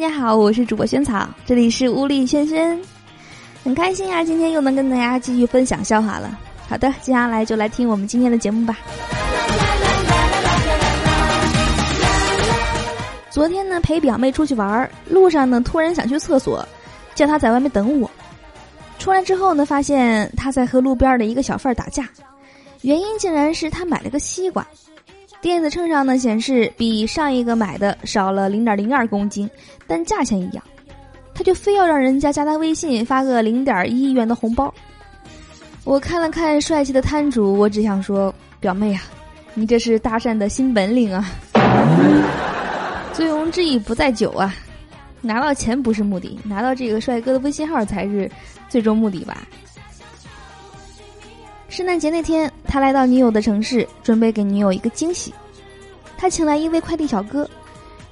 大家好，我是主播萱草，这里是屋里轩轩，很开心啊，今天又能跟大家继续分享笑话了。好的，接下来就来听我们今天的节目吧。昨天呢，陪表妹出去玩，路上呢突然想去厕所，叫她在外面等我。出来之后呢，发现她在和路边的一个小贩打架，原因竟然是她买了个西瓜。电子秤上呢显示比上一个买的少了零点零二公斤，但价钱一样，他就非要让人家加他微信发个零点一元的红包。我看了看帅气的摊主，我只想说，表妹啊，你这是搭讪的新本领啊！醉翁之意不在酒啊，拿到钱不是目的，拿到这个帅哥的微信号才是最终目的吧。圣诞节那天，他来到女友的城市，准备给女友一个惊喜。他请来一位快递小哥，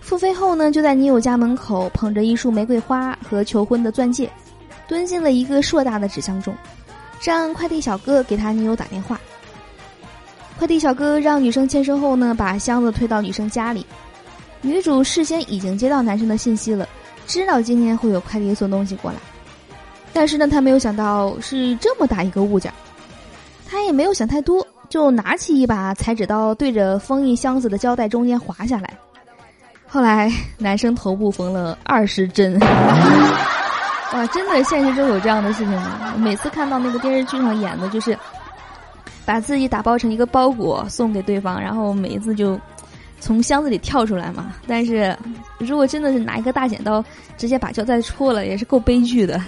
付费后呢，就在女友家门口捧着一束玫瑰花和求婚的钻戒，蹲进了一个硕大的纸箱中，让快递小哥给他女友打电话。快递小哥让女生签收后呢，把箱子推到女生家里。女主事先已经接到男生的信息了，知道今天会有快递送东西过来，但是呢，她没有想到是这么大一个物件。他也没有想太多，就拿起一把裁纸刀，对着封印箱子的胶带中间划下来。后来男生头部缝了二十针。哇，真的现实中有这样的事情吗？每次看到那个电视剧上演的，就是把自己打包成一个包裹送给对方，然后每一次就从箱子里跳出来嘛。但是如果真的是拿一个大剪刀直接把胶带戳了，也是够悲剧的。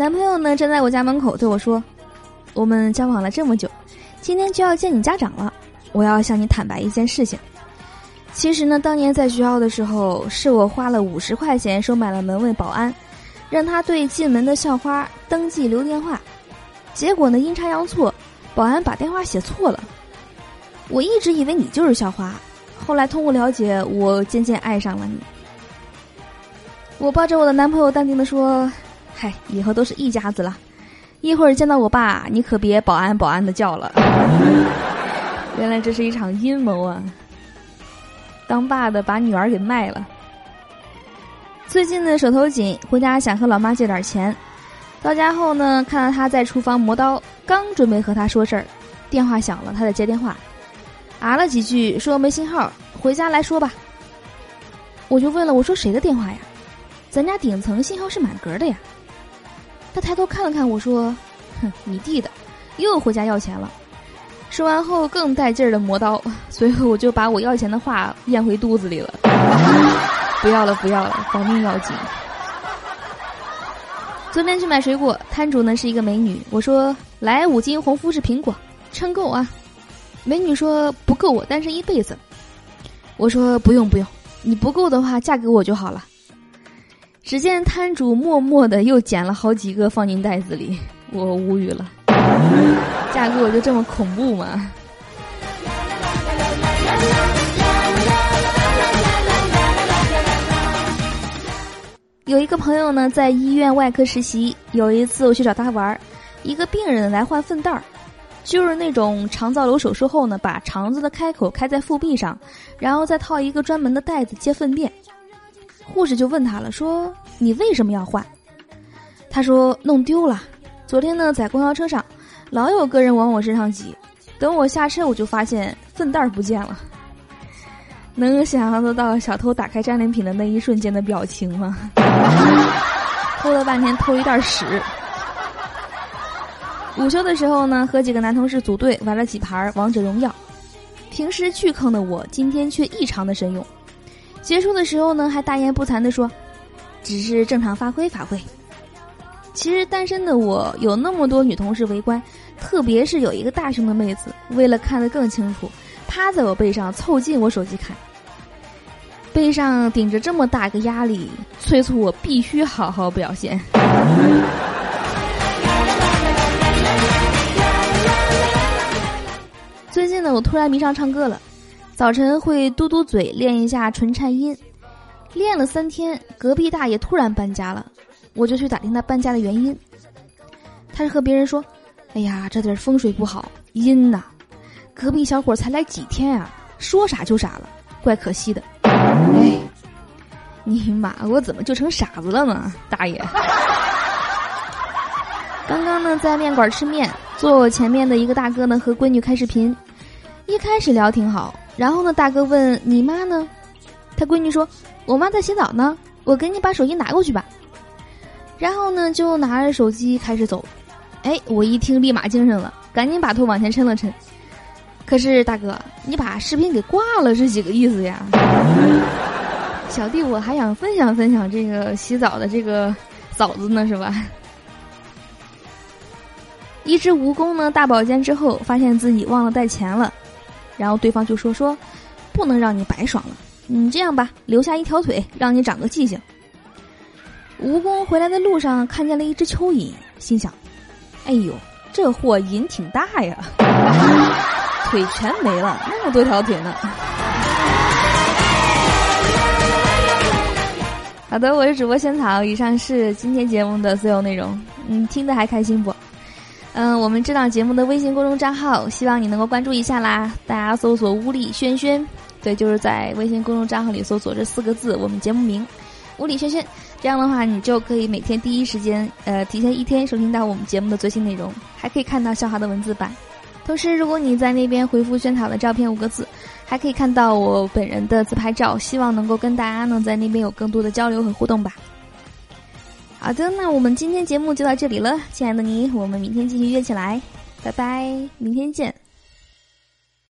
男朋友呢，站在我家门口对我说：“我们交往了这么久，今天就要见你家长了。我要向你坦白一件事情。其实呢，当年在学校的时候，是我花了五十块钱收买了门卫保安，让他对进门的校花登记留电话。结果呢，阴差阳错，保安把电话写错了。我一直以为你就是校花，后来通过了解，我渐渐爱上了你。我抱着我的男朋友，淡定的说。”嗨，以后都是一家子了。一会儿见到我爸，你可别保安保安的叫了。原来这是一场阴谋啊！当爸的把女儿给卖了。最近呢手头紧，回家想和老妈借点钱。到家后呢，看到他在厨房磨刀，刚准备和他说事儿，电话响了，他在接电话，啊了几句说没信号，回家来说吧。我就问了，我说谁的电话呀？咱家顶层信号是满格的呀。他抬头看了看我说：“哼，你弟的，又回家要钱了。”说完后更带劲儿的磨刀，随后我就把我要钱的话咽回肚子里了。不要了，不要了，保命要紧。昨天去买水果，摊主呢是一个美女，我说：“来五斤红富士苹果，称够啊。”美女说：“不够，我单身一辈子。”我说：“不用不用，你不够的话嫁给我就好了。”只见摊主默默的又捡了好几个放进袋子里，我无语了。嫁给我就这么恐怖吗？有一个朋友呢，在医院外科实习。有一次我去找他玩儿，一个病人来换粪袋儿，就是那种肠造瘘手术后呢，把肠子的开口开在腹壁上，然后再套一个专门的袋子接粪便。护士就问他了，说：“你为什么要换？”他说：“弄丢了。昨天呢，在公交车上，老有个人往我身上挤。等我下车，我就发现粪袋不见了。能想象得到小偷打开战利品的那一瞬间的表情吗？偷了半天，偷一袋屎。午休的时候呢，和几个男同事组队玩了几盘王者荣耀。平时巨坑的我，今天却异常的神勇。结束的时候呢，还大言不惭的说：“只是正常发挥发挥。”其实单身的我有那么多女同事围观，特别是有一个大胸的妹子，为了看得更清楚，趴在我背上凑近我手机看。背上顶着这么大个压力，催促我必须好好表现。最近呢，我突然迷上唱歌了。早晨会嘟嘟嘴练一下唇颤音，练了三天，隔壁大爷突然搬家了，我就去打听他搬家的原因。他是和别人说：“哎呀，这地儿风水不好，阴呐。”隔壁小伙才来几天呀，说傻就傻了，怪可惜的。哎，你妈，我怎么就成傻子了呢？大爷！刚刚呢，在面馆吃面，坐我前面的一个大哥呢，和闺女开视频。一开始聊挺好，然后呢，大哥问你妈呢？他闺女说：“我妈在洗澡呢，我给你把手机拿过去吧。”然后呢，就拿着手机开始走。哎，我一听立马精神了，赶紧把头往前抻了抻。可是大哥，你把视频给挂了是几个意思呀？小弟我还想分享分享这个洗澡的这个嫂子呢，是吧？一只蜈蚣呢大保健之后，发现自己忘了带钱了，然后对方就说说，不能让你白爽了。你这样吧，留下一条腿，让你长个记性。蜈蚣回来的路上看见了一只蚯蚓，心想：“哎呦，这货瘾挺大呀，腿全没了，那么多条腿呢。”好的，我是主播仙草，以上是今天节目的所有内容。嗯，听得还开心不？嗯，我们这档节目的微信公众账号，希望你能够关注一下啦。大家搜索“屋里轩轩”。对，就是在微信公众账号里搜索这四个字，我们节目名“物理轩轩”。这样的话，你就可以每天第一时间，呃，提前一天收听到我们节目的最新内容，还可以看到笑话的文字版。同时，如果你在那边回复“萱草的照片”五个字，还可以看到我本人的自拍照。希望能够跟大家呢在那边有更多的交流和互动吧。好的，那我们今天节目就到这里了，亲爱的你，我们明天继续约起来，拜拜，明天见。